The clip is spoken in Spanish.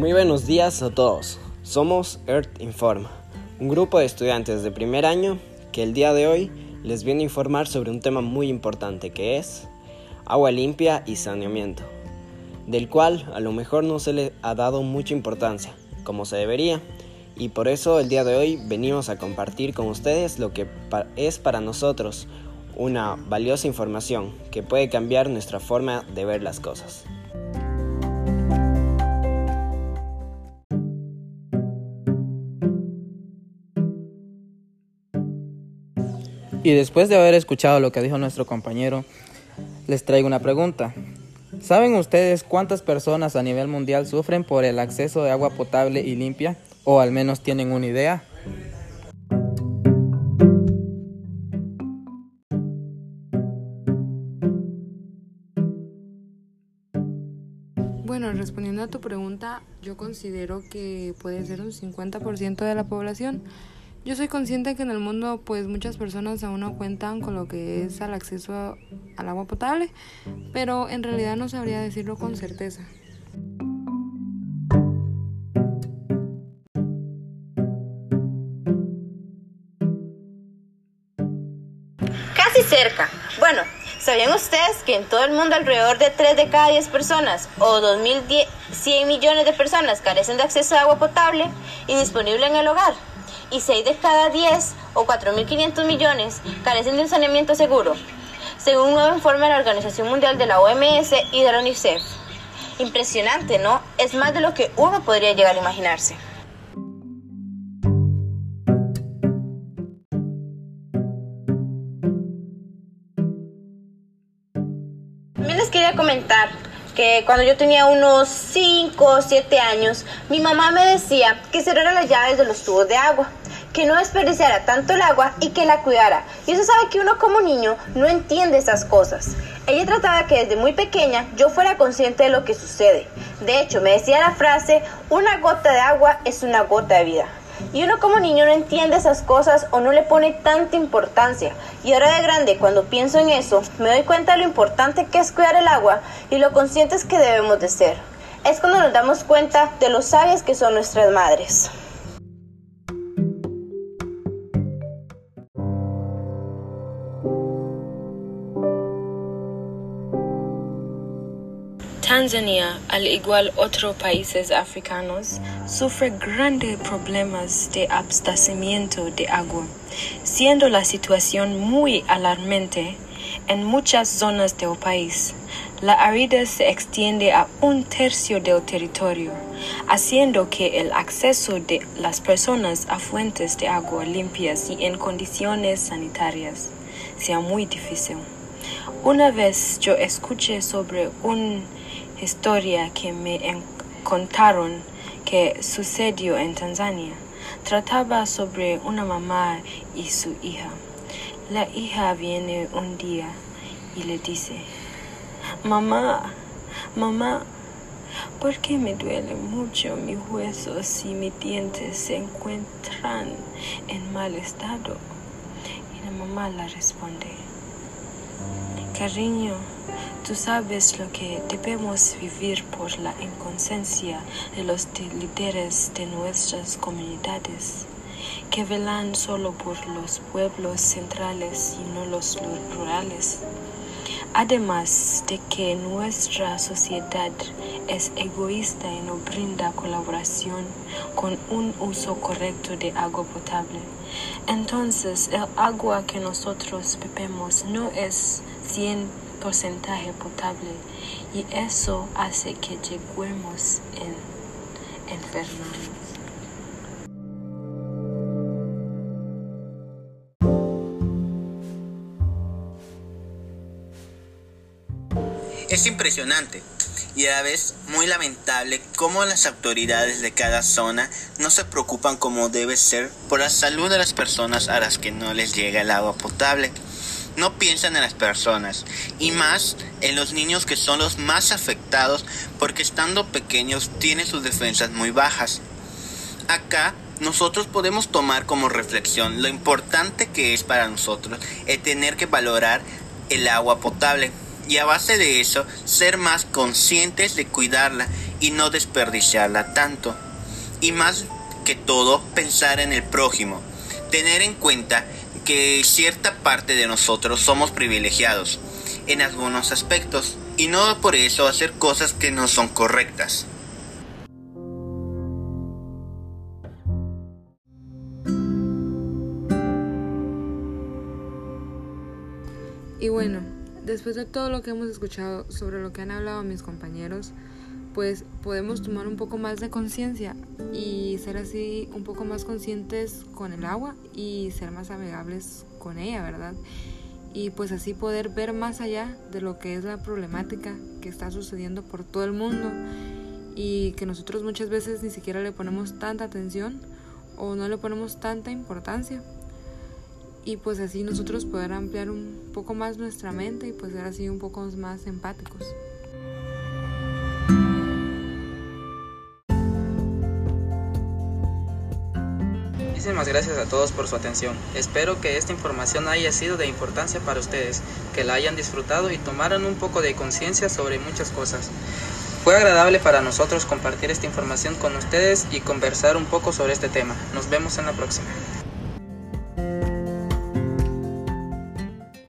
Muy buenos días a todos. Somos Earth Informa, un grupo de estudiantes de primer año que el día de hoy les viene a informar sobre un tema muy importante que es agua limpia y saneamiento, del cual a lo mejor no se le ha dado mucha importancia, como se debería, y por eso el día de hoy venimos a compartir con ustedes lo que es para nosotros una valiosa información que puede cambiar nuestra forma de ver las cosas. Y después de haber escuchado lo que dijo nuestro compañero, les traigo una pregunta. ¿Saben ustedes cuántas personas a nivel mundial sufren por el acceso de agua potable y limpia? ¿O al menos tienen una idea? Bueno, respondiendo a tu pregunta, yo considero que puede ser un 50% de la población. Yo soy consciente que en el mundo pues muchas personas aún no cuentan con lo que es el acceso al agua potable, pero en realidad no sabría decirlo con certeza. Casi cerca. Bueno, ¿sabían ustedes que en todo el mundo alrededor de 3 de cada 10 personas o 2.100 millones de personas carecen de acceso a agua potable y disponible en el hogar? Y 6 de cada 10 o 4.500 millones carecen de un saneamiento seguro, según un nuevo informe de la Organización Mundial de la OMS y de la UNICEF. Impresionante, ¿no? Es más de lo que uno podría llegar a imaginarse. También les quería comentar que cuando yo tenía unos 5 o 7 años, mi mamá me decía que cerrara las llaves de los tubos de agua que no desperdiciara tanto el agua y que la cuidara. Y usted sabe que uno como niño no entiende esas cosas. Ella trataba que desde muy pequeña yo fuera consciente de lo que sucede. De hecho, me decía la frase, una gota de agua es una gota de vida. Y uno como niño no entiende esas cosas o no le pone tanta importancia. Y ahora de grande, cuando pienso en eso, me doy cuenta de lo importante que es cuidar el agua y lo conscientes que debemos de ser. Es cuando nos damos cuenta de lo sabias que son nuestras madres. Tanzania, al igual otros países africanos, sufre grandes problemas de abastecimiento de agua, siendo la situación muy alarmante en muchas zonas del país. La aridez se extiende a un tercio del territorio, haciendo que el acceso de las personas a fuentes de agua limpias y en condiciones sanitarias sea muy difícil. Una vez yo escuché sobre un historia que me contaron que sucedió en Tanzania. Trataba sobre una mamá y su hija. La hija viene un día y le dice, mamá, mamá, ¿por qué me duele mucho mis huesos y mis dientes se encuentran en mal estado? Y la mamá le responde, cariño, Tú sabes lo que debemos vivir por la inconsciencia de los líderes de nuestras comunidades, que velan solo por los pueblos centrales y no los rurales. Además de que nuestra sociedad es egoísta y no brinda colaboración con un uso correcto de agua potable. Entonces el agua que nosotros bebemos no es 100 porcentaje potable y eso hace que lleguemos en enfermarnos. Es impresionante y a la vez muy lamentable cómo las autoridades de cada zona no se preocupan como debe ser por la salud de las personas a las que no les llega el agua potable no piensan en las personas y más en los niños que son los más afectados porque estando pequeños tienen sus defensas muy bajas. Acá nosotros podemos tomar como reflexión lo importante que es para nosotros el tener que valorar el agua potable y a base de eso ser más conscientes de cuidarla y no desperdiciarla tanto. Y más que todo, pensar en el prójimo. Tener en cuenta que cierta parte de nosotros somos privilegiados en algunos aspectos y no por eso hacer cosas que no son correctas. Y bueno, después de todo lo que hemos escuchado sobre lo que han hablado mis compañeros, pues podemos tomar un poco más de conciencia y ser así un poco más conscientes con el agua y ser más amigables con ella, ¿verdad? Y pues así poder ver más allá de lo que es la problemática que está sucediendo por todo el mundo y que nosotros muchas veces ni siquiera le ponemos tanta atención o no le ponemos tanta importancia y pues así nosotros poder ampliar un poco más nuestra mente y pues ser así un poco más empáticos. Muchísimas gracias a todos por su atención. Espero que esta información haya sido de importancia para ustedes, que la hayan disfrutado y tomaran un poco de conciencia sobre muchas cosas. Fue agradable para nosotros compartir esta información con ustedes y conversar un poco sobre este tema. Nos vemos en la próxima.